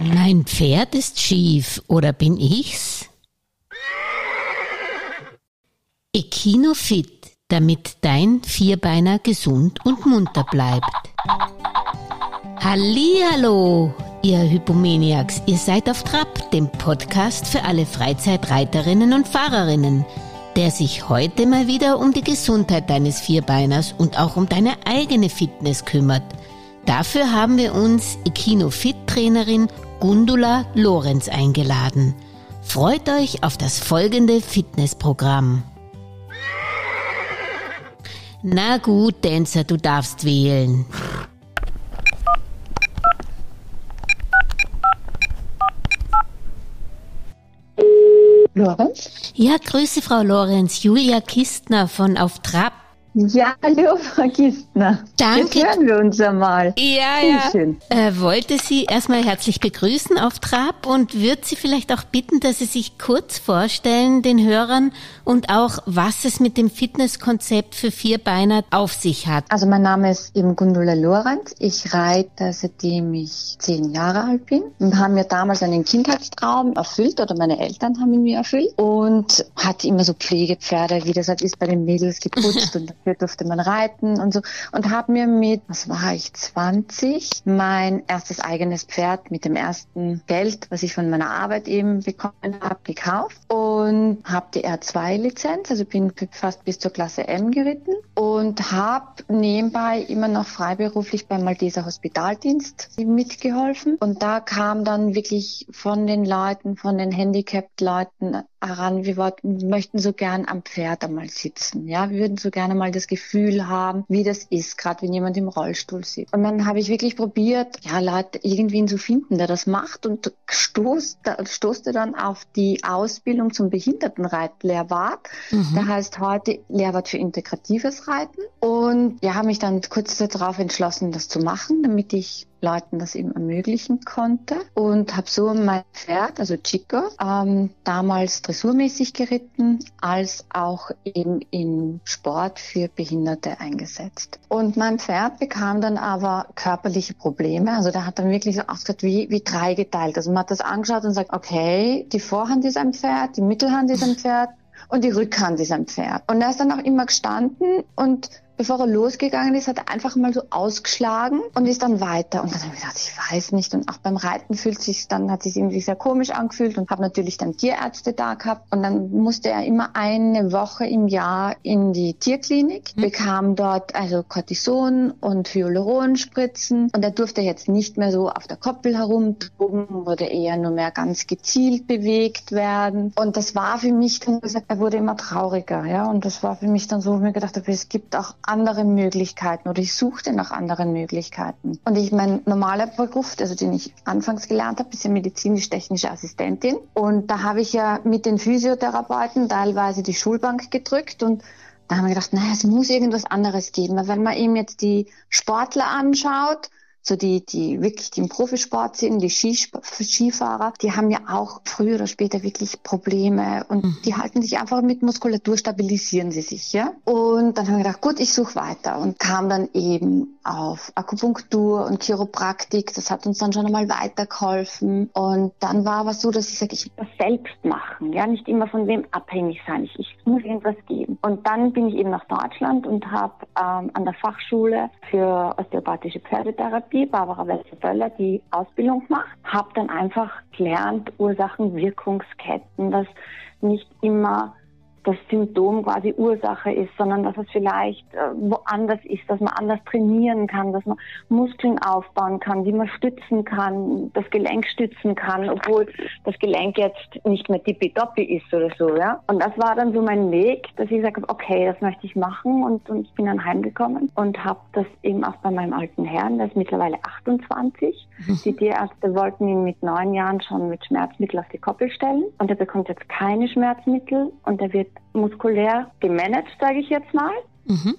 Mein Pferd ist schief, oder bin ich's? Ekinofit, damit dein Vierbeiner gesund und munter bleibt. Hallihallo, ihr Hypomaniacs, ihr seid auf Trab, dem Podcast für alle Freizeitreiterinnen und Fahrerinnen, der sich heute mal wieder um die Gesundheit deines Vierbeiners und auch um deine eigene Fitness kümmert. Dafür haben wir uns Ekinofit-Trainerin Gundula Lorenz eingeladen. Freut euch auf das folgende Fitnessprogramm. Na gut, Dancer, du darfst wählen. Lorenz? Ja, grüße Frau Lorenz, Julia Kistner von Auf Trab. Ja, hallo, Frau Kistner. Danke. Jetzt hören wir uns einmal. Ja, Sehr ja. schön. Äh, wollte Sie erstmal herzlich begrüßen auf Trab und würde Sie vielleicht auch bitten, dass Sie sich kurz vorstellen den Hörern und auch, was es mit dem Fitnesskonzept für Vierbeiner auf sich hat. Also mein Name ist eben Gundula Lorenz. Ich reite, seitdem ich zehn Jahre alt bin. Und haben mir damals einen Kindheitstraum erfüllt oder meine Eltern haben ihn mir erfüllt und hatte immer so Pflegepferde, wie das halt ist bei den Mädels geputzt und dafür durfte man reiten und so. Und habe mir mit, was war ich, 20, mein erstes eigenes Pferd mit dem ersten Geld, was ich von meiner Arbeit eben bekommen habe, gekauft und habe die R2-Lizenz, also bin fast bis zur Klasse M geritten und habe nebenbei immer noch freiberuflich beim Malteser Hospitaldienst mitgeholfen. Und da kam dann wirklich von den Leuten, von den Handicapped-Leuten heran, wir wollten, möchten so gern am Pferd einmal sitzen. Ja, wir würden so gerne mal das Gefühl haben, wie das ist, gerade wenn jemand im Rollstuhl sitzt. Und dann habe ich wirklich probiert, ja, Leute irgendwen zu finden, der das macht und stoßt, stoßte dann auf die Ausbildung zum Behindertenreitlehrwart. Mhm. Der heißt heute Lehrwart für integratives Reiten. Und ja, habe mich dann kurz darauf entschlossen, das zu machen, damit ich Leuten das eben ermöglichen konnte und habe so mein Pferd, also Chico, ähm, damals dressurmäßig geritten, als auch eben in Sport für Behinderte eingesetzt. Und mein Pferd bekam dann aber körperliche Probleme, also der hat dann wirklich so ausgeschaut wie, wie dreigeteilt. Also man hat das angeschaut und sagt, okay, die Vorhand ist ein Pferd, die Mittelhand ist ein Pferd und die Rückhand ist ein Pferd. Und er ist dann auch immer gestanden und bevor er losgegangen ist, hat er einfach mal so ausgeschlagen und ist dann weiter. Und dann habe ich gedacht, ich weiß nicht. Und auch beim Reiten fühlt sich dann, hat sich irgendwie sehr komisch angefühlt und habe natürlich dann Tierärzte da gehabt. Und dann musste er immer eine Woche im Jahr in die Tierklinik, Mhm. bekam dort also Cortison und Hyaluronspritzen. Und er durfte jetzt nicht mehr so auf der Koppel herumtoben, wurde eher nur mehr ganz gezielt bewegt werden. Und das war für mich dann, gesagt, er wurde immer trauriger, ja. Und das war für mich dann so, wo ich mir gedacht habe, es gibt auch andere Möglichkeiten oder ich suchte nach anderen Möglichkeiten. Und ich mein normaler Beruf, also den ich anfangs gelernt habe, ist ja medizinisch-technische Assistentin. Und da habe ich ja mit den Physiotherapeuten teilweise die Schulbank gedrückt und da haben wir gedacht, naja, es muss irgendwas anderes geben. Weil Wenn man eben jetzt die Sportler anschaut, so die, die wirklich im Profisport sind, die Skisp- Skifahrer, die haben ja auch früher oder später wirklich Probleme und Mhm. die halten sich einfach mit Muskulatur, stabilisieren sie sich, ja. Und dann haben wir gedacht, gut, ich suche weiter und kam dann eben auf Akupunktur und Chiropraktik. Das hat uns dann schon einmal weitergeholfen. Und dann war aber so, dass ich sage, ich will das selbst machen, ja, nicht immer von wem abhängig sein. Ich, ich muss irgendwas geben. Und dann bin ich eben nach Deutschland und habe ähm, an der Fachschule für osteopathische Pferdetherapie, Barbara Welzer-Böller, die Ausbildung gemacht. Habe dann einfach gelernt, Ursachen, Wirkungsketten, dass nicht immer das Symptom quasi Ursache ist, sondern dass es vielleicht äh, woanders ist, dass man anders trainieren kann, dass man Muskeln aufbauen kann, wie man stützen kann, das Gelenk stützen kann, obwohl das Gelenk jetzt nicht mehr tippitoppi ist oder so, ja. Und das war dann so mein Weg, dass ich gesagt habe, okay, das möchte ich machen und, und ich bin dann heimgekommen und habe das eben auch bei meinem alten Herrn, der ist mittlerweile 28. Die Tierärzte wollten ihn mit neun Jahren schon mit Schmerzmittel auf die Koppel stellen und er bekommt jetzt keine Schmerzmittel und er wird muskulär gemanagt, sage ich jetzt mal. Mhm.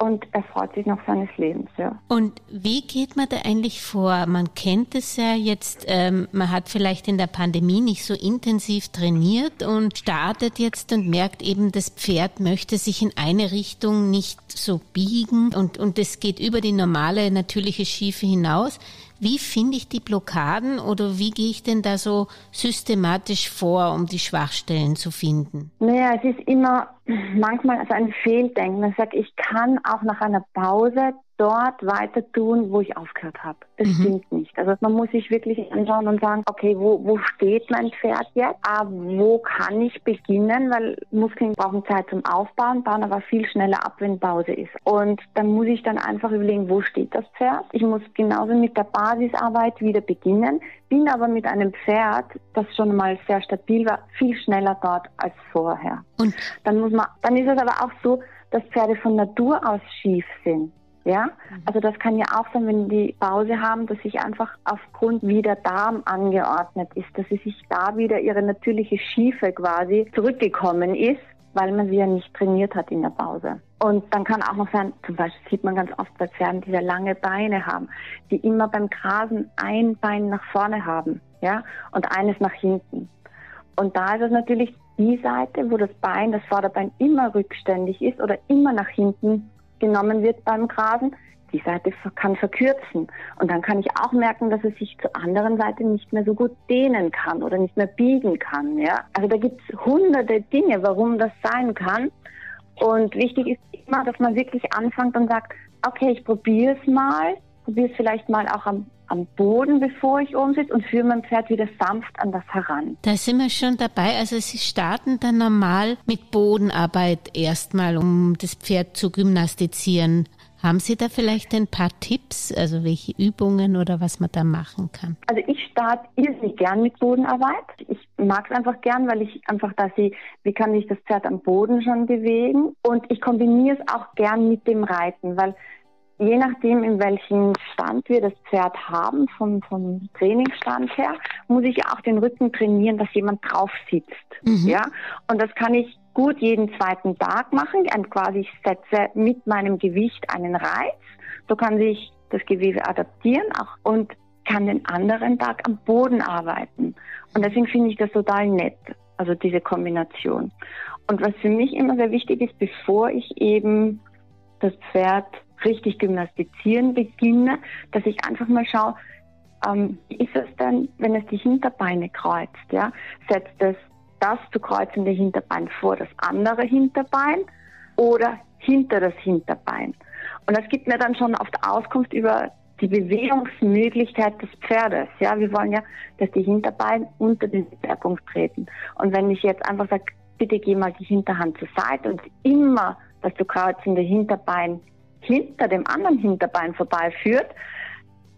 Und er freut sich noch seines Lebens, ja. Und wie geht man da eigentlich vor? Man kennt es ja jetzt, ähm, man hat vielleicht in der Pandemie nicht so intensiv trainiert und startet jetzt und merkt eben, das Pferd möchte sich in eine Richtung nicht so biegen und, und es geht über die normale, natürliche Schiefe hinaus. Wie finde ich die Blockaden oder wie gehe ich denn da so systematisch vor, um die Schwachstellen zu finden? Naja, es ist immer manchmal also ein Fehldenken. Man sagt, ich kann auch nach einer Pause dort weiter tun, wo ich aufgehört habe. Das mhm. stimmt nicht. Also man muss sich wirklich anschauen und sagen, okay, wo, wo steht mein Pferd jetzt? Ah, wo kann ich beginnen? Weil Muskeln brauchen Zeit zum Aufbauen, bauen aber viel schneller ab, wenn Pause ist. Und dann muss ich dann einfach überlegen, wo steht das Pferd? Ich muss genauso mit der Basisarbeit wieder beginnen, bin aber mit einem Pferd, das schon mal sehr stabil war, viel schneller dort als vorher. Und dann muss man, dann ist es aber auch so, dass Pferde von Natur aus schief sind. Ja, mhm. also das kann ja auch sein, wenn die Pause haben, dass sich einfach aufgrund wie der Darm angeordnet ist, dass sie sich da wieder ihre natürliche Schiefe quasi zurückgekommen ist, weil man sie ja nicht trainiert hat in der Pause. Und dann kann auch noch sein, zum Beispiel sieht man ganz oft bei Pferden, die sehr lange Beine haben, die immer beim Grasen ein Bein nach vorne haben, ja, und eines nach hinten. Und da ist es natürlich die Seite, wo das Bein, das Vorderbein immer rückständig ist oder immer nach hinten genommen wird beim Grasen, die Seite kann verkürzen. Und dann kann ich auch merken, dass es sich zur anderen Seite nicht mehr so gut dehnen kann oder nicht mehr biegen kann. Ja? Also da gibt es hunderte Dinge, warum das sein kann. Und wichtig ist immer, dass man wirklich anfängt und sagt, okay, ich probiere es mal, probiere es vielleicht mal auch am am Boden, bevor ich oben sitze und führe mein Pferd wieder sanft an das heran. Da sind wir schon dabei. Also Sie starten dann normal mit Bodenarbeit erstmal, um das Pferd zu gymnastizieren. Haben Sie da vielleicht ein paar Tipps, also welche Übungen oder was man da machen kann? Also ich starte irrsinnig gern mit Bodenarbeit. Ich mag es einfach gern, weil ich einfach da sehe, wie kann ich das Pferd am Boden schon bewegen. Und ich kombiniere es auch gern mit dem Reiten, weil je nachdem, in welchem Stand wir das Pferd haben, vom, vom Trainingsstand her, muss ich auch den Rücken trainieren, dass jemand drauf sitzt. Mhm. Ja, und das kann ich gut jeden zweiten Tag machen. Und quasi ich setze mit meinem Gewicht einen Reiz. So kann sich das Gewebe adaptieren auch und kann den anderen Tag am Boden arbeiten. Und deswegen finde ich das total nett, also diese Kombination. Und was für mich immer sehr wichtig ist, bevor ich eben das Pferd richtig gymnastizieren beginne, dass ich einfach mal schaue, ähm, wie ist es denn, wenn es die Hinterbeine kreuzt? Ja? Setzt es das zu kreuzende Hinterbein vor das andere Hinterbein oder hinter das Hinterbein? Und das gibt mir dann schon oft Auskunft über die Bewegungsmöglichkeit des Pferdes. Ja, wir wollen ja, dass die Hinterbeine unter den Schwerpunkt treten. Und wenn ich jetzt einfach sage, bitte geh mal die Hinterhand zur Seite und immer das zu kreuzende Hinterbein hinter dem anderen Hinterbein vorbeiführt,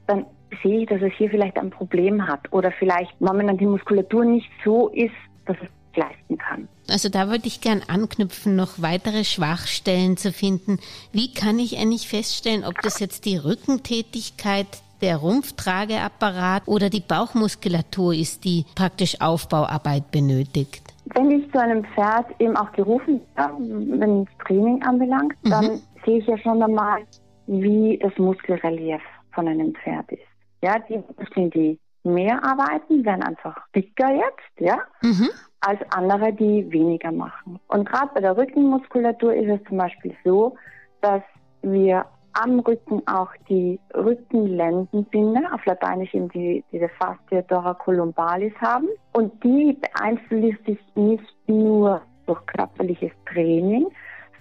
dann sehe ich, dass es hier vielleicht ein Problem hat oder vielleicht momentan die Muskulatur nicht so ist, dass es leisten kann. Also da würde ich gern anknüpfen, noch weitere Schwachstellen zu finden. Wie kann ich eigentlich feststellen, ob das jetzt die Rückentätigkeit der Rumpftrageapparat oder die Bauchmuskulatur ist, die praktisch Aufbauarbeit benötigt? Wenn ich zu einem Pferd eben auch gerufen werde, wenn es Training anbelangt, mhm. Sehe ich ja schon einmal, wie das Muskelrelief von einem Pferd ist. Ja, die Muskeln, die mehr arbeiten, werden einfach dicker jetzt, ja, mhm. als andere, die weniger machen. Und gerade bei der Rückenmuskulatur ist es zum Beispiel so, dass wir am Rücken auch die Rückenlendenbinde, auf Lateinisch eben die, diese Fascia thoracolumbalis haben. Und die beeinflusst sich nicht nur durch körperliches Training,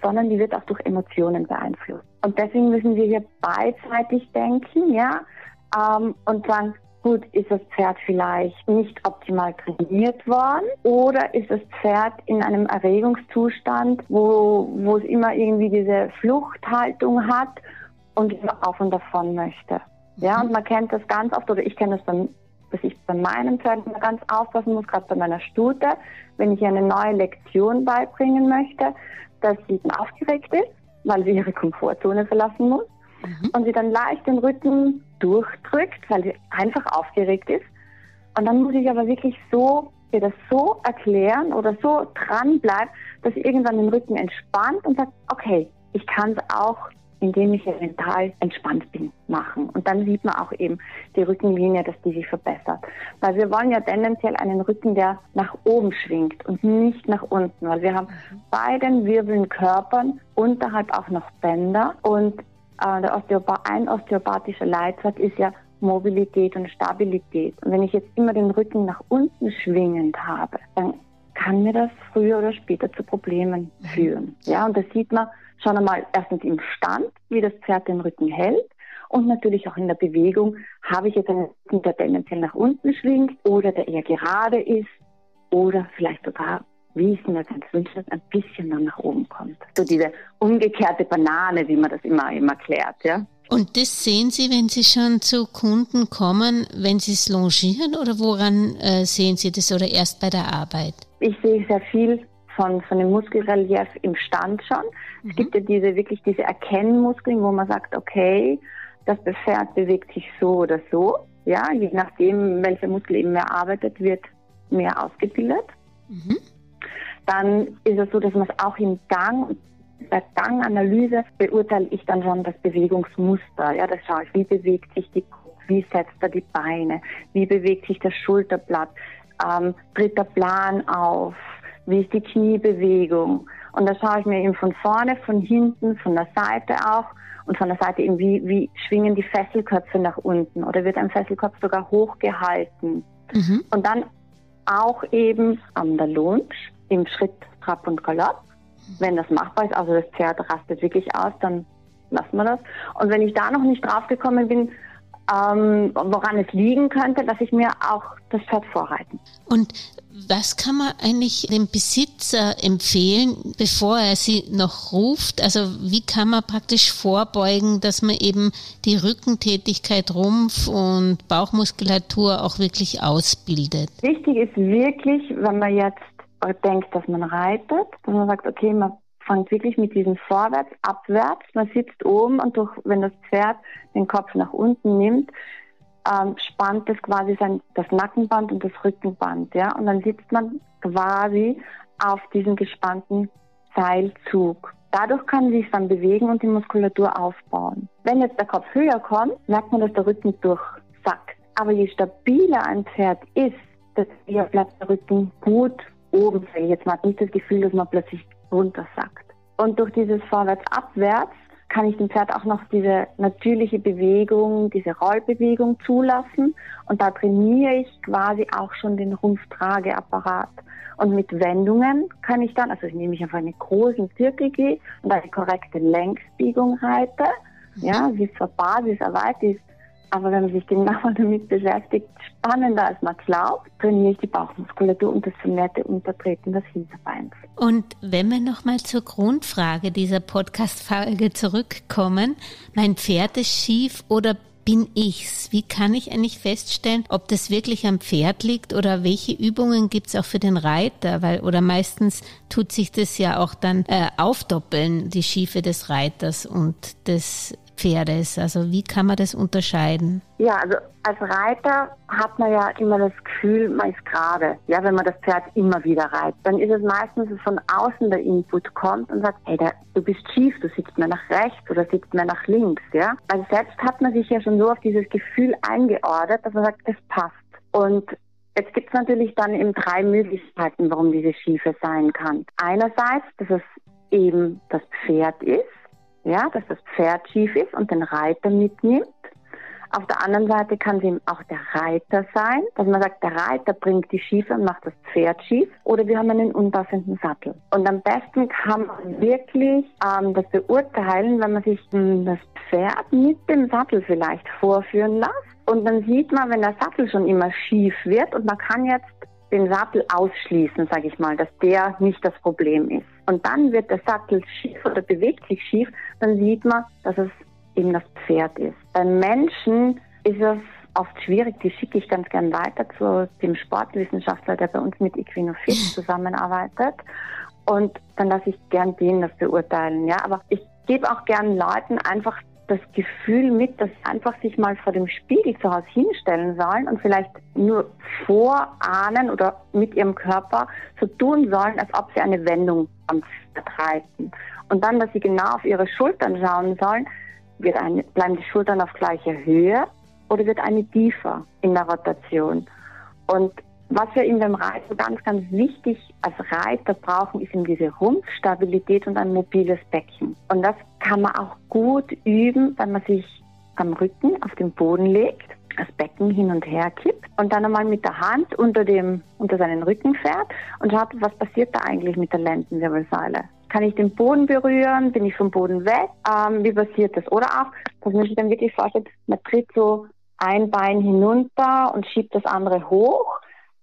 sondern die wird auch durch Emotionen beeinflusst. Und deswegen müssen wir hier beidseitig denken, ja, ähm, und sagen, gut, ist das Pferd vielleicht nicht optimal trainiert worden oder ist das Pferd in einem Erregungszustand, wo, wo es immer irgendwie diese Fluchthaltung hat und immer auf und davon möchte. Ja, und man kennt das ganz oft, oder ich kenne das dann, dass ich bei meinem Pferd ganz aufpassen muss, gerade bei meiner Stute, wenn ich eine neue Lektion beibringen möchte, dass sie dann aufgeregt ist, weil sie ihre Komfortzone verlassen muss mhm. und sie dann leicht den Rücken durchdrückt, weil sie einfach aufgeregt ist. Und dann muss ich aber wirklich so ihr das so erklären oder so dran bleibt, dass sie irgendwann den Rücken entspannt und sagt, okay, ich kann es auch indem ich mental entspannt bin, machen. Und dann sieht man auch eben die Rückenlinie, dass die sich verbessert. Weil wir wollen ja tendenziell einen Rücken, der nach oben schwingt und nicht nach unten. Weil wir haben bei den Wirbeln, Körpern unterhalb auch noch Bänder und äh, der Osteopath, ein osteopathischer Leitsatz ist ja Mobilität und Stabilität. Und wenn ich jetzt immer den Rücken nach unten schwingend habe, dann kann mir das früher oder später zu Problemen führen. Ja, und das sieht man schon einmal erstens im Stand, wie das Pferd den Rücken hält. Und natürlich auch in der Bewegung, habe ich jetzt einen Rücken, der tendenziell nach unten schwingt oder der eher gerade ist oder vielleicht sogar, wie ich es mir ganz wünsche, ein bisschen dann nach oben kommt. So diese umgekehrte Banane, wie man das immer, immer klärt, ja. Und das sehen Sie, wenn Sie schon zu Kunden kommen, wenn Sie es longieren oder woran äh, sehen Sie das oder erst bei der Arbeit? Ich sehe sehr viel von, von dem Muskelrelief im Stand schon. Mhm. Es gibt ja diese wirklich diese Erkennmuskeln, wo man sagt, okay, das Pferd bewegt sich so oder so. Ja, je nachdem, welcher Muskel eben mehr arbeitet, wird mehr ausgebildet. Mhm. Dann ist es so, dass man es auch im Gang bei Ganganalyse beurteile ich dann schon das Bewegungsmuster. Ja, das schaue ich, wie bewegt sich die wie setzt er die Beine, wie bewegt sich das Schulterblatt, ähm, tritt der Plan auf, wie ist die Kniebewegung. Und da schaue ich mir eben von vorne, von hinten, von der Seite auch und von der Seite eben, wie, wie schwingen die Fesselköpfe nach unten oder wird ein Fesselkopf sogar hochgehalten. Mhm. Und dann auch eben an der Lunge, im Schritt, Trab und Galopp wenn das machbar ist, also das Pferd rastet wirklich aus, dann lassen wir das. Und wenn ich da noch nicht drauf gekommen bin, ähm, woran es liegen könnte, dass ich mir auch das Pferd vorreiten. Und was kann man eigentlich dem Besitzer empfehlen, bevor er sie noch ruft? Also wie kann man praktisch vorbeugen, dass man eben die Rückentätigkeit, Rumpf und Bauchmuskulatur auch wirklich ausbildet? Wichtig ist wirklich, wenn man jetzt denkt, dass man reitet, dass man sagt, okay, man fängt wirklich mit diesem Vorwärts, Abwärts, man sitzt oben und durch, wenn das Pferd den Kopf nach unten nimmt, ähm, spannt es quasi sein, das Nackenband und das Rückenband, ja, und dann sitzt man quasi auf diesem gespannten Seilzug. Dadurch kann sich dann bewegen und die Muskulatur aufbauen. Wenn jetzt der Kopf höher kommt, merkt man, dass der Rücken durchsackt. Aber je stabiler ein Pferd ist, desto eher bleibt der Rücken gut oben, ich jetzt mal, nicht das Gefühl, dass man plötzlich runtersackt. Und durch dieses Vorwärts-Abwärts kann ich dem Pferd auch noch diese natürliche Bewegung, diese Rollbewegung zulassen. Und da trainiere ich quasi auch schon den Rumpftrageapparat. Und mit Wendungen kann ich dann, also ich nehme ich einfach einen großen Zirkel gehe und eine korrekte Längsbiegung reite. Ja, sie ist zwar Basiserweitert, ist aber wenn man sich genauer damit beschäftigt, spannender als man glaubt, trainiere ich die Bauchmuskulatur und das vermehrte Untertreten des Hinterbeins. Und wenn wir nochmal zur Grundfrage dieser Podcast-Folge zurückkommen, mein Pferd ist schief oder bin ich's? Wie kann ich eigentlich feststellen, ob das wirklich am Pferd liegt oder welche Übungen gibt's auch für den Reiter? Weil, oder meistens tut sich das ja auch dann äh, aufdoppeln, die Schiefe des Reiters und des Pferdes? Also wie kann man das unterscheiden? Ja, also als Reiter hat man ja immer das Gefühl, man ist gerade. Ja, wenn man das Pferd immer wieder reitet, dann ist es meistens, dass von außen der Input kommt und sagt, hey, der, du bist schief, du sitzt mehr nach rechts oder sitzt mehr nach links. Ja, also selbst hat man sich ja schon so auf dieses Gefühl eingeordnet, dass man sagt, es passt. Und Jetzt gibt es natürlich dann eben drei Möglichkeiten, warum diese Schiefe sein kann. Einerseits, dass es eben das Pferd ist, ja, dass das Pferd schief ist und den Reiter mitnimmt. Auf der anderen Seite kann es eben auch der Reiter sein, dass man sagt, der Reiter bringt die Schiefe und macht das Pferd schief. Oder wir haben einen unpassenden Sattel. Und am besten kann man wirklich ähm, das beurteilen, wenn man sich ähm, das Pferd mit dem Sattel vielleicht vorführen lässt. Und dann sieht man, wenn der Sattel schon immer schief wird und man kann jetzt den Sattel ausschließen, sage ich mal, dass der nicht das Problem ist. Und dann wird der Sattel schief oder bewegt sich schief, dann sieht man, dass es eben das Pferd ist. Beim Menschen ist es oft schwierig, die schicke ich ganz gern weiter zu dem Sportwissenschaftler, der bei uns mit Equinofit zusammenarbeitet. Und dann lasse ich gern den das beurteilen. Ja, aber ich gebe auch gern Leuten einfach das Gefühl mit, dass sie einfach sich mal vor dem Spiegel zu Hause hinstellen sollen und vielleicht nur vorahnen oder mit ihrem Körper so tun sollen, als ob sie eine Wendung am reiten. Und dann, dass sie genau auf ihre Schultern schauen sollen, wird eine, bleiben die Schultern auf gleicher Höhe oder wird eine tiefer in der Rotation. Und was wir in dem Reiten ganz, ganz wichtig als Reiter brauchen, ist eben diese Rumpfstabilität und ein mobiles Becken. Und das kann man auch gut üben, wenn man sich am Rücken auf den Boden legt, das Becken hin und her kippt und dann einmal mit der Hand unter dem, unter seinen Rücken fährt und schaut, was passiert da eigentlich mit der Lendenwirbelsäule. Kann ich den Boden berühren? Bin ich vom Boden weg? Ähm, wie passiert das? Oder auch, dass man sich dann wirklich vorstellt, man tritt so ein Bein hinunter und schiebt das andere hoch,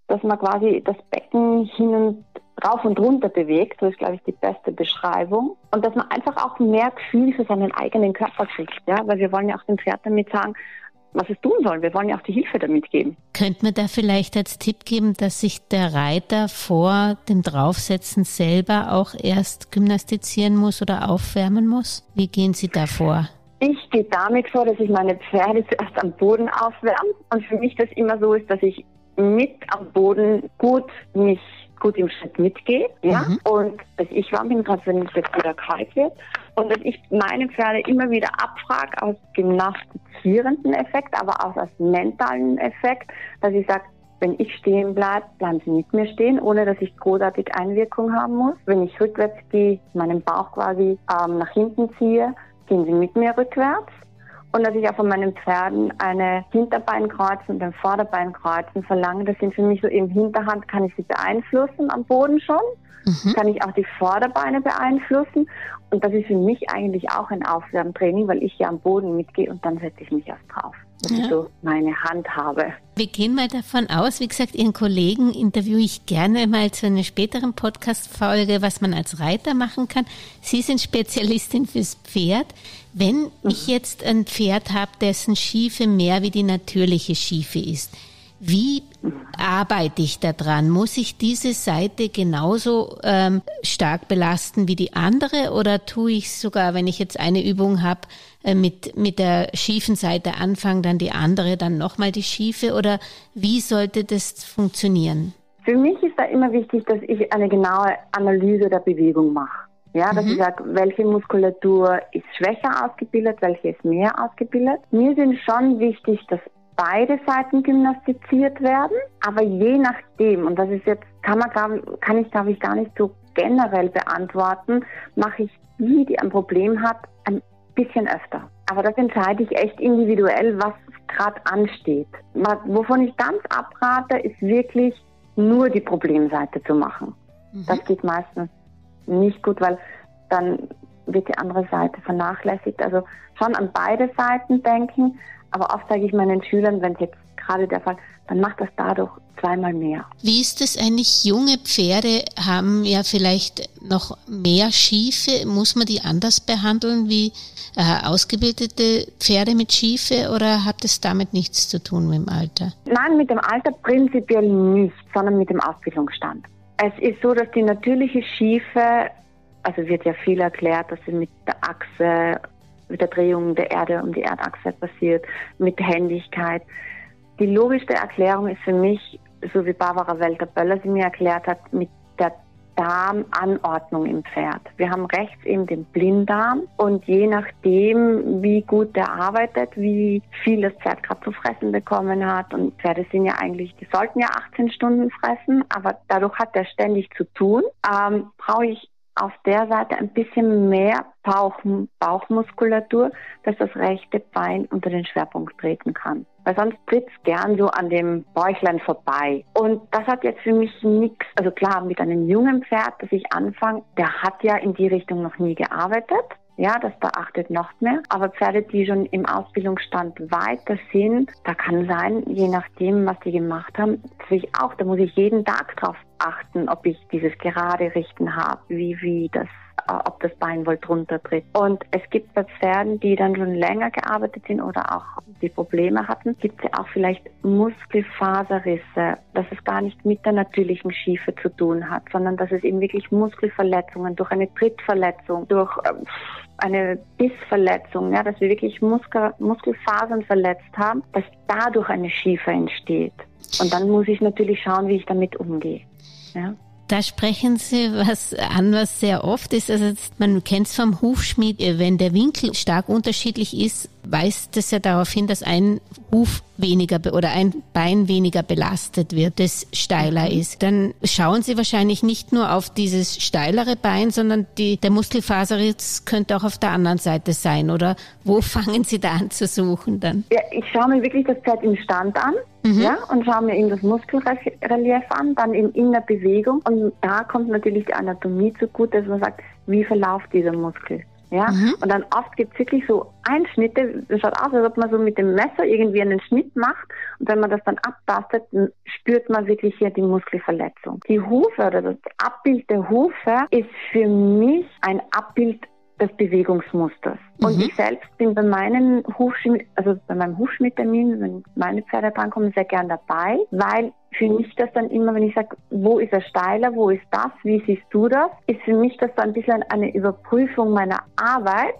dass man quasi das Becken hin und rauf und runter bewegt. Das ist, glaube ich, die beste Beschreibung. Und dass man einfach auch mehr Gefühl für seinen eigenen Körper kriegt. Ja? Weil wir wollen ja auch dem Pferd damit sagen, was es tun soll. Wir wollen ja auch die Hilfe damit geben. Könnte man da vielleicht als Tipp geben, dass sich der Reiter vor dem Draufsetzen selber auch erst gymnastizieren muss oder aufwärmen muss? Wie gehen Sie da vor? Ich gehe damit vor, dass ich meine Pferde zuerst am Boden aufwärme und für mich das immer so ist, dass ich mit am Boden gut mich gut im Schritt mitgehe, ja, mhm. und ich warm bin, gerade wenn es jetzt wieder kalt wird, und dass ich meine Pferde immer wieder abfrage aus gymnastizierenden Effekt, aber auch aus mentalen Effekt, dass ich sage, wenn ich stehen bleibe, bleiben sie mit mir stehen, ohne dass ich großartig Einwirkung haben muss. Wenn ich rückwärts gehe, meinen Bauch quasi ähm, nach hinten ziehe, gehen sie mit mir rückwärts. Und dass ich auch von meinen Pferden eine Hinterbeinkreuzen und ein Vorderbeinkreuzen verlange. Das sind für mich so im Hinterhand, kann ich sie beeinflussen am Boden schon. Mhm. Kann ich auch die Vorderbeine beeinflussen. Und das ist für mich eigentlich auch ein Aufwärmtraining, weil ich ja am Boden mitgehe und dann setze ich mich erst drauf dass ja. ich so meine Hand habe. Wir gehen mal davon aus, wie gesagt, Ihren Kollegen interviewe ich gerne mal zu einer späteren Podcast-Folge, was man als Reiter machen kann. Sie sind Spezialistin fürs Pferd. Wenn mhm. ich jetzt ein Pferd habe, dessen Schiefe mehr wie die natürliche Schiefe ist, wie arbeite ich daran? Muss ich diese Seite genauso ähm, stark belasten wie die andere oder tue ich sogar, wenn ich jetzt eine Übung habe, äh, mit, mit der schiefen Seite anfangen, dann die andere, dann nochmal die schiefe oder wie sollte das funktionieren? Für mich ist da immer wichtig, dass ich eine genaue Analyse der Bewegung mache. Ja, dass mhm. ich sage, welche Muskulatur ist schwächer ausgebildet, welche ist mehr ausgebildet. Mir sind schon wichtig, dass beide Seiten gymnastiziert werden, aber je nachdem, und das ist jetzt, kann man, kann ich glaube ich gar nicht so generell beantworten, mache ich die, die ein Problem hat, ein bisschen öfter. Aber das entscheide ich echt individuell, was gerade ansteht. Wovon ich ganz abrate, ist wirklich nur die Problemseite zu machen. Mhm. Das geht meistens nicht gut, weil dann wird die andere Seite vernachlässigt. Also schon an beide Seiten denken, aber oft sage ich meinen Schülern, wenn es jetzt gerade der Fall, dann macht das dadurch zweimal mehr. Wie ist es eigentlich? Junge Pferde haben ja vielleicht noch mehr Schiefe. Muss man die anders behandeln wie äh, ausgebildete Pferde mit Schiefe oder hat es damit nichts zu tun mit dem Alter? Nein, mit dem Alter prinzipiell nicht, sondern mit dem Ausbildungsstand. Es ist so, dass die natürliche Schiefe, also wird ja viel erklärt, dass sie mit der Achse mit der Drehung der Erde um die Erdachse passiert, mit Händigkeit. Die logischste Erklärung ist für mich, so wie Barbara Welter-Böller sie mir erklärt hat, mit der Darmanordnung im Pferd. Wir haben rechts eben den Blinddarm und je nachdem, wie gut der arbeitet, wie viel das Pferd gerade zu fressen bekommen hat und Pferde sind ja eigentlich, die sollten ja 18 Stunden fressen, aber dadurch hat er ständig zu tun, ähm, brauche ich auf der Seite ein bisschen mehr Bauch, Bauchmuskulatur, dass das rechte Bein unter den Schwerpunkt treten kann. Weil sonst tritt es gern so an dem Bäuchlein vorbei. Und das hat jetzt für mich nichts, also klar, mit einem jungen Pferd, das ich anfange, der hat ja in die Richtung noch nie gearbeitet. Ja, das beachtet noch mehr. Aber Pferde, die schon im Ausbildungsstand weiter sind, da kann sein, je nachdem, was die gemacht haben, ich auch, da muss ich jeden Tag drauf achten, ob ich dieses gerade Richten habe, wie, wie das ob das Bein wohl drunter tritt. Und es gibt bei Pferden, die dann schon länger gearbeitet sind oder auch die Probleme hatten, gibt es ja auch vielleicht Muskelfaserrisse, dass es gar nicht mit der natürlichen Schiefe zu tun hat, sondern dass es eben wirklich Muskelverletzungen durch eine Trittverletzung, durch ähm, eine Bissverletzung, ja, dass wir wirklich Muskel, Muskelfasern verletzt haben, dass dadurch eine Schiefe entsteht. Und dann muss ich natürlich schauen, wie ich damit umgehe. Ja. Da sprechen Sie was an, was sehr oft ist. Also man kennt es vom Hufschmied, wenn der Winkel stark unterschiedlich ist, weist es ja darauf hin, dass ein Huf weniger oder ein Bein weniger belastet wird, das steiler mhm. ist. Dann schauen Sie wahrscheinlich nicht nur auf dieses steilere Bein, sondern die, der Muskelfaserriss könnte auch auf der anderen Seite sein. Oder wo fangen Sie da an zu suchen dann? Ja, ich schaue mir wirklich das Pferd im Stand an. Mhm. Ja, und schaue mir eben das Muskelrelief an, dann in, in der Bewegung. Und da kommt natürlich die Anatomie zugute, dass man sagt, wie verläuft dieser Muskel. Ja, mhm. und dann oft gibt es wirklich so Einschnitte, das schaut aus, als ob man so mit dem Messer irgendwie einen Schnitt macht und wenn man das dann abtastet, dann spürt man wirklich hier die Muskelverletzung. Die Hufe oder das Abbild der Hufe ist für mich ein Abbild des Bewegungsmusters. Und mhm. ich selbst bin bei meinen Hufschmied, also bei meinem Hufschmiedtermin, wenn meine Pferde drankommen, sehr gern dabei, weil für mich das dann immer, wenn ich sage, wo ist er steiler, wo ist das, wie siehst du das, ist für mich das dann ein bisschen eine Überprüfung meiner Arbeit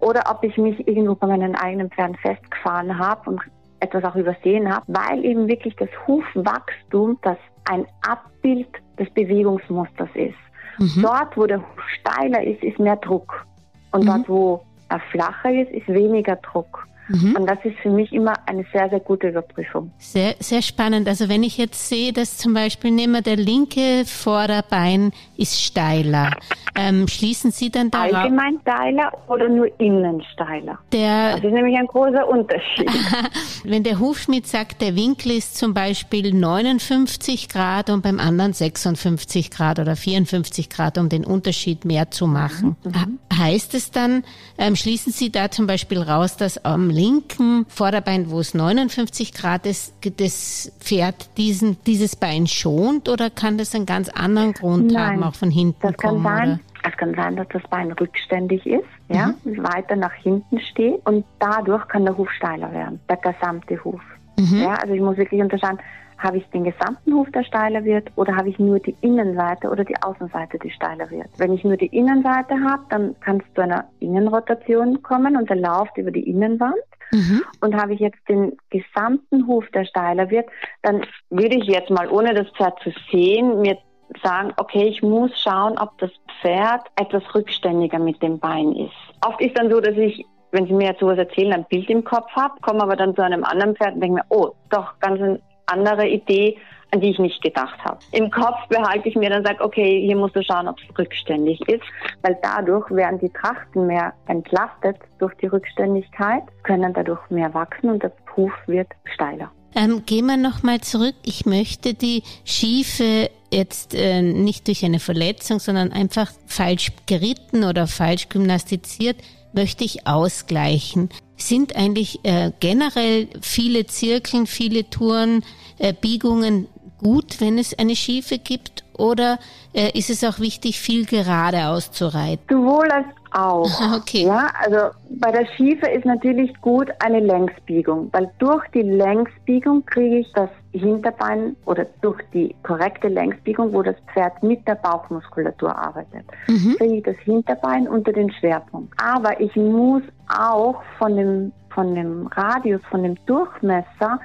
oder ob ich mich irgendwo bei meinen eigenen Pferden festgefahren habe und etwas auch übersehen habe, weil eben wirklich das Hufwachstum das ein Abbild des Bewegungsmusters ist. Mhm. Dort, wo der steiler ist, ist mehr Druck. Und mhm. dort, wo er flacher ist, ist weniger Druck. Mhm. Und das ist für mich immer eine sehr, sehr gute Überprüfung. Sehr, sehr spannend. Also wenn ich jetzt sehe, dass zum Beispiel nehmen wir der linke Vorderbein ist steiler, ähm, schließen Sie dann darauf? Allgemein steiler oder nur innen steiler? Der, das ist nämlich ein großer Unterschied. wenn der Hufschmied sagt, der Winkel ist zum Beispiel 59 Grad und beim anderen 56 Grad oder 54 Grad, um den Unterschied mehr zu machen. Mhm. Heißt es dann, ähm, schließen Sie da zum Beispiel raus, dass am linken Vorderbein, wo es 59 Grad ist, das Pferd diesen, dieses Bein schont oder kann das einen ganz anderen Grund Nein, haben, auch von hinten das kommen? Kann sein. Es kann sein, dass das Bein rückständig ist, ja, mhm. weiter nach hinten steht und dadurch kann der Huf steiler werden, der gesamte Huf. Mhm. Ja, also ich muss wirklich unterscheiden, habe ich den gesamten Huf, der steiler wird, oder habe ich nur die Innenseite oder die Außenseite, die steiler wird? Wenn ich nur die Innenseite habe, dann kann es zu einer Innenrotation kommen und er läuft über die Innenwand. Mhm. Und habe ich jetzt den gesamten Huf, der steiler wird, dann würde ich jetzt mal, ohne das Pferd zu sehen, mir sagen, okay, ich muss schauen, ob das Pferd etwas rückständiger mit dem Bein ist. Oft ist dann so, dass ich wenn Sie mir jetzt sowas erzählen, ein Bild im Kopf habe, komme aber dann zu einem anderen Pferd und denke mir, oh, doch ganz ein andere Idee, an die ich nicht gedacht habe. Im Kopf behalte ich mir dann sage, okay, hier musst du schauen, ob es rückständig ist, weil dadurch werden die Trachten mehr entlastet durch die Rückständigkeit, können dadurch mehr wachsen und das Huf wird steiler. Ähm, gehen wir nochmal zurück. Ich möchte die Schiefe jetzt äh, nicht durch eine Verletzung, sondern einfach falsch geritten oder falsch gymnastiziert, möchte ich ausgleichen. Sind eigentlich äh, generell viele Zirkeln, viele Touren, äh, Biegungen gut, wenn es eine Schiefe gibt? Oder äh, ist es auch wichtig, viel gerade auszureiten? Sowohl als auch. Okay. Ja, also bei der Schiefe ist natürlich gut eine Längsbiegung, weil durch die Längsbiegung kriege ich das Hinterbein oder durch die korrekte Längsbiegung, wo das Pferd mit der Bauchmuskulatur arbeitet, mhm. kriege ich das Hinterbein unter den Schwerpunkt. Aber ich muss auch von dem, von dem Radius, von dem Durchmesser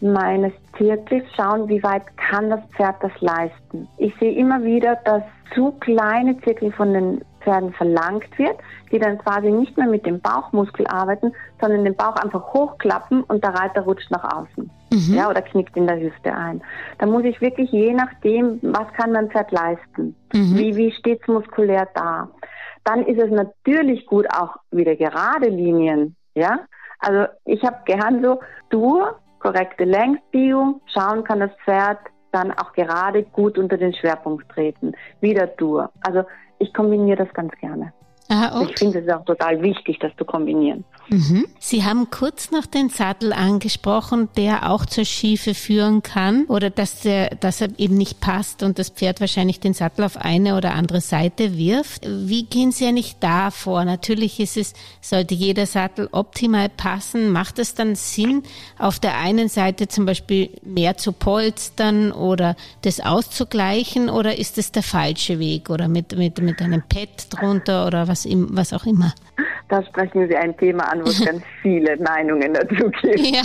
meines Zirkels schauen, wie weit kann das Pferd das leisten. Ich sehe immer wieder, dass zu kleine Zirkel von den Pferden verlangt wird, die dann quasi nicht mehr mit dem Bauchmuskel arbeiten, sondern den Bauch einfach hochklappen und der Reiter rutscht nach außen. Mhm. Ja, oder knickt in der Hüfte ein. Da muss ich wirklich je nachdem, was kann mein Pferd leisten, mhm. wie, wie steht es muskulär da. Dann ist es natürlich gut, auch wieder gerade Linien, ja. Also ich habe gern so Dur, korrekte Längsbiegung, schauen kann das Pferd dann auch gerade gut unter den Schwerpunkt treten. Wieder Dur. Also ich kombiniere das ganz gerne. Ah, okay. Ich finde es auch total wichtig, das zu kombinieren. Mhm. Sie haben kurz noch den Sattel angesprochen, der auch zur Schiefe führen kann oder dass, der, dass er eben nicht passt und das Pferd wahrscheinlich den Sattel auf eine oder andere Seite wirft. Wie gehen Sie eigentlich da vor? Natürlich ist es, sollte jeder Sattel optimal passen. Macht es dann Sinn, auf der einen Seite zum Beispiel mehr zu polstern oder das auszugleichen oder ist es der falsche Weg oder mit, mit, mit einem Pad drunter oder was, was auch immer? Da sprechen Sie ein Thema an, wo es ganz viele Meinungen dazu gibt. Ja.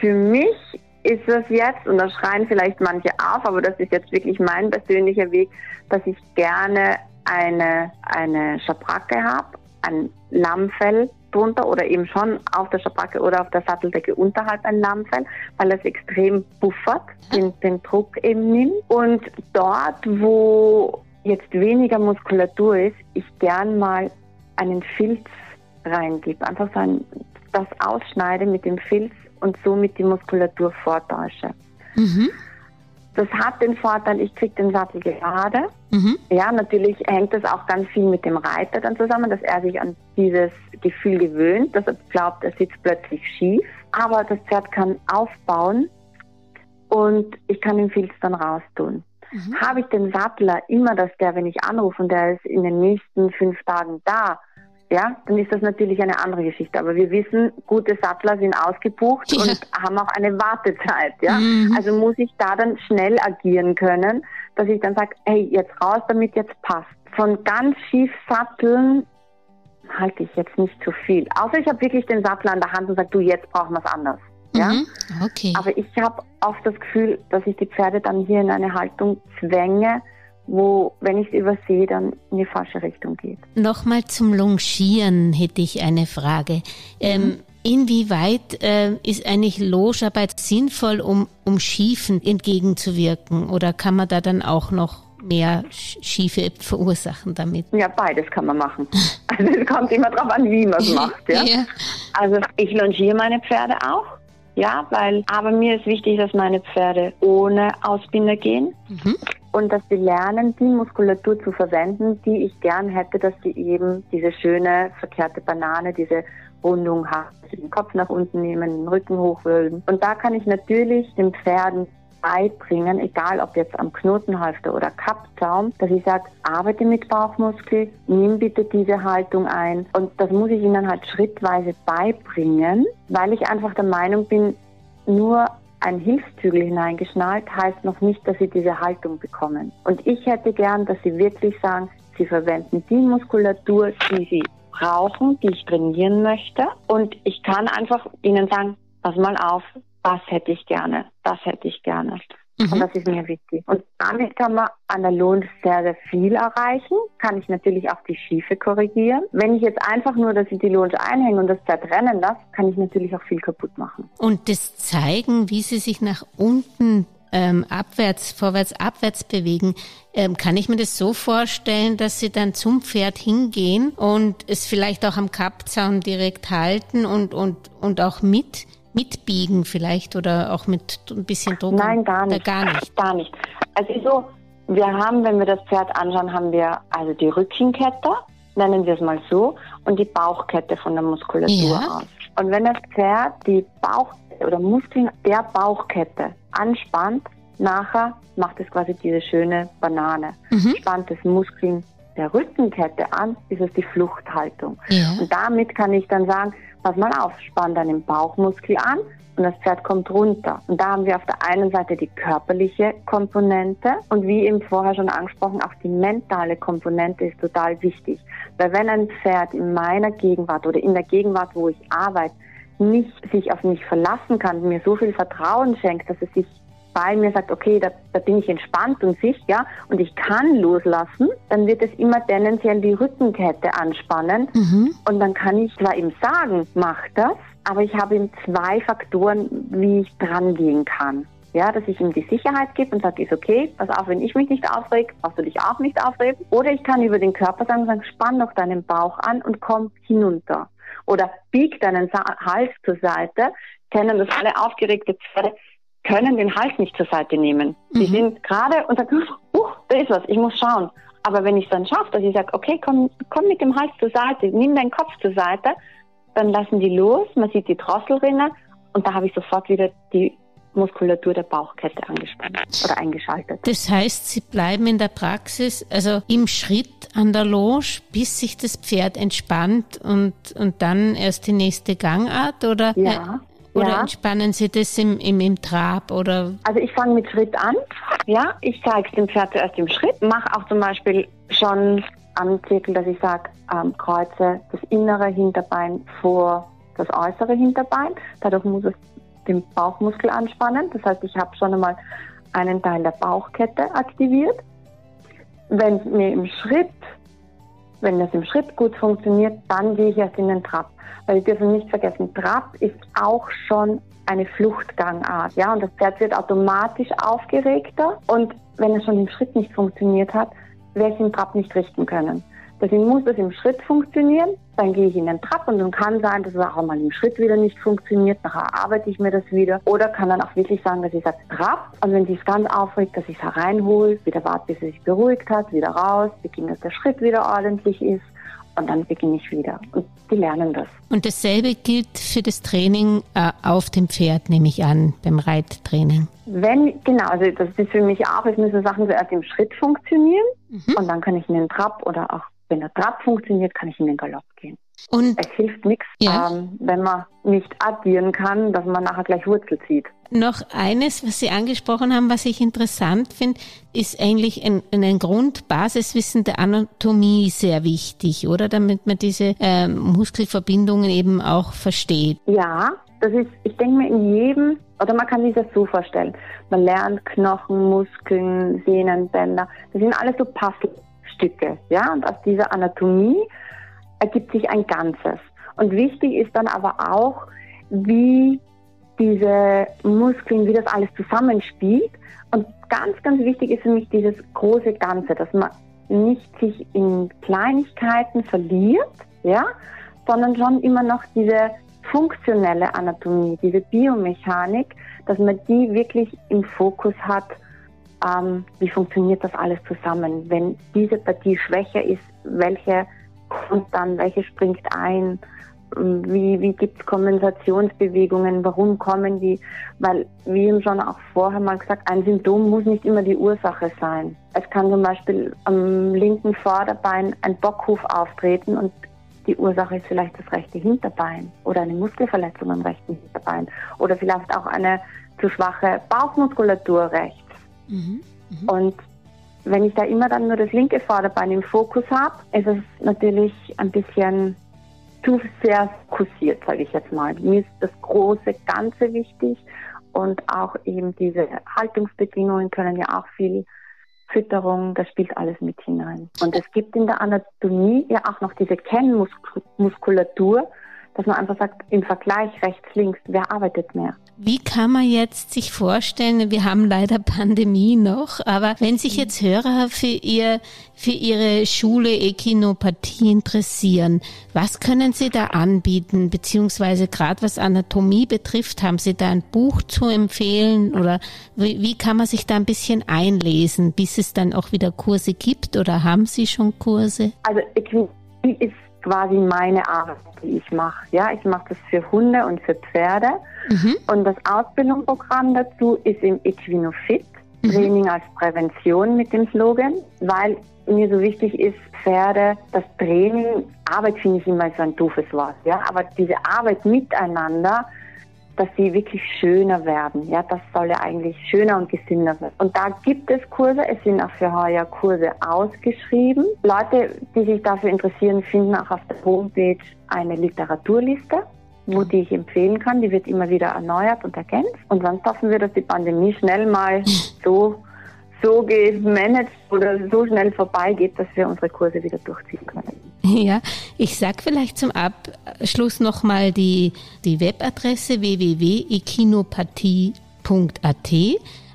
Für mich ist es jetzt, und da schreien vielleicht manche auf, aber das ist jetzt wirklich mein persönlicher Weg, dass ich gerne eine, eine Schabracke habe, ein Lammfell drunter oder eben schon auf der Schabracke oder auf der Satteldecke unterhalb ein Lammfell, weil das extrem buffert, den, den Druck eben nimmt. Und dort, wo jetzt weniger Muskulatur ist, ich gern mal einen Filz reingebe. Einfach so das ausschneide mit dem Filz und somit die Muskulatur vortäusche. Mhm. Das hat den Vorteil, ich kriege den Sattel gerade. Mhm. Ja, natürlich hängt das auch ganz viel mit dem Reiter dann zusammen, dass er sich an dieses Gefühl gewöhnt, dass er glaubt, er sitzt plötzlich schief. Aber das Pferd kann aufbauen und ich kann den Filz dann raustun. Mhm. Habe ich den Sattler immer, dass der, wenn ich anrufe und der ist in den nächsten fünf Tagen da, ja, dann ist das natürlich eine andere Geschichte. Aber wir wissen, gute Sattler sind ausgebucht ja. und haben auch eine Wartezeit. Ja, mhm. also muss ich da dann schnell agieren können, dass ich dann sage, hey, jetzt raus, damit jetzt passt. Von ganz schief satteln halte ich jetzt nicht zu viel. Außer ich habe wirklich den Sattler an der Hand und sage, du, jetzt brauchen wir es anders. Ja? Mhm. Okay. Aber ich habe oft das Gefühl, dass ich die Pferde dann hier in eine Haltung zwänge, wo, wenn ich es übersehe, dann in die falsche Richtung geht. Nochmal zum Longieren hätte ich eine Frage. Ähm, mhm. Inwieweit äh, ist eigentlich Logarbeit sinnvoll, um, um Schiefen entgegenzuwirken? Oder kann man da dann auch noch mehr Schiefe verursachen damit? Ja, beides kann man machen. Also es kommt immer darauf an, wie man es macht. Ja? ja? Also ich longiere meine Pferde auch. Ja, weil, aber mir ist wichtig, dass meine Pferde ohne Ausbinder gehen. Mhm und dass sie lernen, die Muskulatur zu verwenden, die ich gern hätte, dass sie eben diese schöne verkehrte Banane, diese Rundung haben, dass sie den Kopf nach unten nehmen, den Rücken hochwölben. Und da kann ich natürlich den Pferden beibringen, egal ob jetzt am Knotenhalfter oder Kappzaum, dass ich sage, arbeite mit Bauchmuskel, nimm bitte diese Haltung ein. Und das muss ich ihnen halt schrittweise beibringen, weil ich einfach der Meinung bin, nur ein Hilfszügel hineingeschnallt, heißt noch nicht, dass sie diese Haltung bekommen. Und ich hätte gern, dass sie wirklich sagen, sie verwenden die Muskulatur, die sie brauchen, die ich trainieren möchte. Und ich kann einfach ihnen sagen, pass mal auf, das hätte ich gerne, das hätte ich gerne. Mhm. Und das ist mir wichtig. Und damit kann man an der Lohn sehr, sehr viel erreichen. Kann ich natürlich auch die Schiefe korrigieren. Wenn ich jetzt einfach nur, dass ich die Lohn einhänge und das zertrennen lasse, kann ich natürlich auch viel kaputt machen. Und das zeigen, wie sie sich nach unten ähm, abwärts, vorwärts, abwärts bewegen, ähm, kann ich mir das so vorstellen, dass sie dann zum Pferd hingehen und es vielleicht auch am Kappzaun direkt halten und, und, und auch mit mitbiegen vielleicht oder auch mit ein bisschen Druck? Nein, gar nicht. Gar nicht. Gar nicht. Also so, wir haben, wenn wir das Pferd anschauen, haben wir also die Rückenkette, nennen wir es mal so, und die Bauchkette von der Muskulatur ja. aus. Und wenn das Pferd die Bauch oder Muskeln der Bauchkette anspannt, nachher macht es quasi diese schöne Banane. Mhm. Spannt es Muskeln der Rückenkette an, ist es die Fluchthaltung. Ja. Und damit kann ich dann sagen, pass mal auf, spann deinen Bauchmuskel an und das Pferd kommt runter. Und da haben wir auf der einen Seite die körperliche Komponente und wie eben vorher schon angesprochen, auch die mentale Komponente ist total wichtig. Weil wenn ein Pferd in meiner Gegenwart oder in der Gegenwart, wo ich arbeite, nicht sich auf mich verlassen kann, mir so viel Vertrauen schenkt, dass es sich bei mir sagt, okay, da, da bin ich entspannt und sicher und ich kann loslassen, dann wird es immer tendenziell die Rückenkette anspannen. Mhm. Und dann kann ich zwar ihm sagen, mach das, aber ich habe ihm zwei Faktoren, wie ich dran gehen kann. Ja, dass ich ihm die Sicherheit gebe und sage, ist okay, pass auf, wenn ich mich nicht aufreg, brauchst du dich auch nicht aufregen. Oder ich kann über den Körper sagen, sagen spann noch deinen Bauch an und komm hinunter. Oder bieg deinen Hals zur Seite. Kennen das alle aufgeregte Pferde können den Hals nicht zur Seite nehmen. Mhm. Die sind gerade und sagen, uh, da ist was, ich muss schauen. Aber wenn ich es dann schaffe, dass ich sage, okay, komm, komm mit dem Hals zur Seite, nimm deinen Kopf zur Seite, dann lassen die los, man sieht die Drosselrinne und da habe ich sofort wieder die Muskulatur der Bauchkette angespannt oder eingeschaltet. Das heißt, Sie bleiben in der Praxis, also im Schritt an der Loge, bis sich das Pferd entspannt und, und dann erst die nächste Gangart oder? Ja. Oder ja. entspannen Sie das im, im, im Trab? Oder? Also ich fange mit Schritt an. Ja, ich zeige dem Pferd zuerst im Schritt, mache auch zum Beispiel schon am Zirkel, dass ich sage, ähm, kreuze das innere Hinterbein vor das äußere Hinterbein. Dadurch muss es den Bauchmuskel anspannen. Das heißt, ich habe schon einmal einen Teil der Bauchkette aktiviert. Wenn es mir im Schritt wenn das im Schritt gut funktioniert, dann gehe ich erst in den Trab. Weil wir dürfen nicht vergessen, Trab ist auch schon eine Fluchtgangart, ja, und das Pferd wird automatisch aufgeregter und wenn es schon im Schritt nicht funktioniert hat, werde ich den Trab nicht richten können. Deswegen muss das im Schritt funktionieren. Dann gehe ich in den Trab und dann kann sein, dass es auch mal im Schritt wieder nicht funktioniert. Nachher arbeite ich mir das wieder. Oder kann dann auch wirklich sagen, dass ich sage Trab. Und wenn sie es ganz aufregt, dass ich es hereinhole, wieder warte, bis sie sich beruhigt hat, wieder raus, beginne, dass der Schritt wieder ordentlich ist. Und dann beginne ich wieder. Und die lernen das. Und dasselbe gilt für das Training äh, auf dem Pferd, nehme ich an, beim Reittraining. Wenn, genau, also das ist für mich auch, es müssen Sachen zuerst im Schritt funktionieren mhm. und dann kann ich in den Trab oder auch wenn der Trab funktioniert, kann ich in den Galopp gehen. Und es hilft nichts, ja. ähm, wenn man nicht addieren kann, dass man nachher gleich Wurzel zieht. Noch eines, was Sie angesprochen haben, was ich interessant finde, ist eigentlich ein, ein Grundbasiswissen der Anatomie sehr wichtig, oder? Damit man diese äh, Muskelverbindungen eben auch versteht. Ja, das ist, ich denke mir, in jedem, oder man kann sich das so vorstellen, man lernt Knochen, Muskeln, Sehnen, Bänder, das sind alles so Puzzle. Stücke. Ja? Und aus dieser Anatomie ergibt sich ein Ganzes. Und wichtig ist dann aber auch, wie diese Muskeln, wie das alles zusammenspielt. Und ganz, ganz wichtig ist für mich dieses große Ganze, dass man nicht sich in Kleinigkeiten verliert, ja, sondern schon immer noch diese funktionelle Anatomie, diese Biomechanik, dass man die wirklich im Fokus hat ähm, wie funktioniert das alles zusammen. Wenn diese Partie schwächer ist, welche kommt dann, welche springt ein, ähm, wie, wie gibt es Kompensationsbewegungen, warum kommen die? Weil, wie eben schon auch vorher mal gesagt, ein Symptom muss nicht immer die Ursache sein. Es kann zum Beispiel am linken Vorderbein ein Bockhuf auftreten und die Ursache ist vielleicht das rechte Hinterbein oder eine Muskelverletzung am rechten Hinterbein oder vielleicht auch eine zu schwache Bauchmuskulatur rechts Mhm. Und wenn ich da immer dann nur das linke Vorderbein im Fokus habe, ist es natürlich ein bisschen zu sehr fokussiert, sage ich jetzt mal. Mir ist das große Ganze wichtig und auch eben diese Haltungsbedingungen können ja auch viel Fütterung, das spielt alles mit hinein. Und es gibt in der Anatomie ja auch noch diese Kennmuskulatur, dass man einfach sagt, im Vergleich rechts, links, wer arbeitet mehr? Wie kann man jetzt sich vorstellen, wir haben leider Pandemie noch, aber wenn sich jetzt Hörer für ihr, für ihre Schule Ekinopathie interessieren, was können Sie da anbieten? Beziehungsweise gerade was Anatomie betrifft, haben Sie da ein Buch zu empfehlen oder wie, wie kann man sich da ein bisschen einlesen, bis es dann auch wieder Kurse gibt oder haben Sie schon Kurse? Also Equinologie ist quasi meine Arbeit, die ich mache. Ja, ich mache das für Hunde und für Pferde. Mhm. Und das Ausbildungsprogramm dazu ist im Equinofit, mhm. Training als Prävention mit dem Slogan, weil mir so wichtig ist, Pferde, das Training, Arbeit finde ich immer so ein doofes Wort, ja, aber diese Arbeit miteinander, dass sie wirklich schöner werden. Ja, das soll ja eigentlich schöner und gesünder werden. Und da gibt es Kurse. Es sind auch für heuer Kurse ausgeschrieben. Leute, die sich dafür interessieren, finden auch auf der Homepage eine Literaturliste wo die ich empfehlen kann. Die wird immer wieder erneuert und ergänzt. Und sonst hoffen wir, dass die Pandemie schnell mal so so gemanagt oder so schnell vorbeigeht, dass wir unsere Kurse wieder durchziehen können. Ja, ich sag vielleicht zum Abschluss nochmal die, die Webadresse www.ekinopathie.at.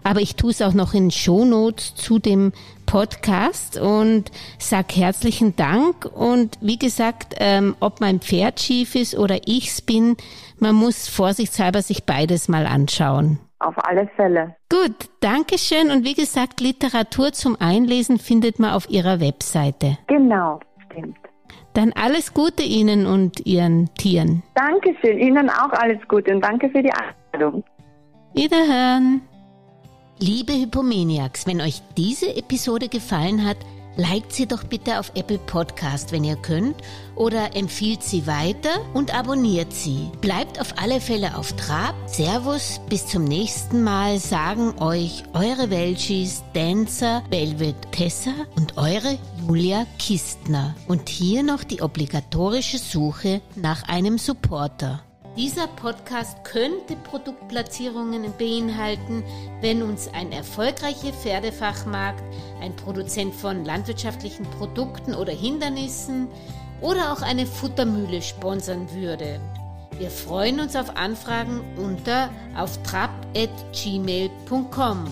Aber ich tue es auch noch in Shownotes zu dem Podcast und sag herzlichen Dank. Und wie gesagt, ähm, ob mein Pferd schief ist oder ich's bin, man muss vorsichtshalber sich beides mal anschauen. Auf alle Fälle. Gut, danke schön. Und wie gesagt, Literatur zum Einlesen findet man auf Ihrer Webseite. Genau. Dann alles Gute Ihnen und Ihren Tieren. Dankeschön, Ihnen auch alles Gute und danke für die Einladung. Wiederhören. Liebe Hypomaniacs, wenn euch diese Episode gefallen hat, liked sie doch bitte auf Apple Podcast, wenn ihr könnt, oder empfiehlt sie weiter und abonniert sie. Bleibt auf alle Fälle auf Trab. Servus, bis zum nächsten Mal sagen euch eure Welchis, Dancer, Velvet Tessa und eure Julia Kistner. Und hier noch die obligatorische Suche nach einem Supporter. Dieser Podcast könnte Produktplatzierungen beinhalten, wenn uns ein erfolgreicher Pferdefachmarkt, ein Produzent von landwirtschaftlichen Produkten oder Hindernissen oder auch eine Futtermühle sponsern würde. Wir freuen uns auf Anfragen unter auf trap.gmail.com.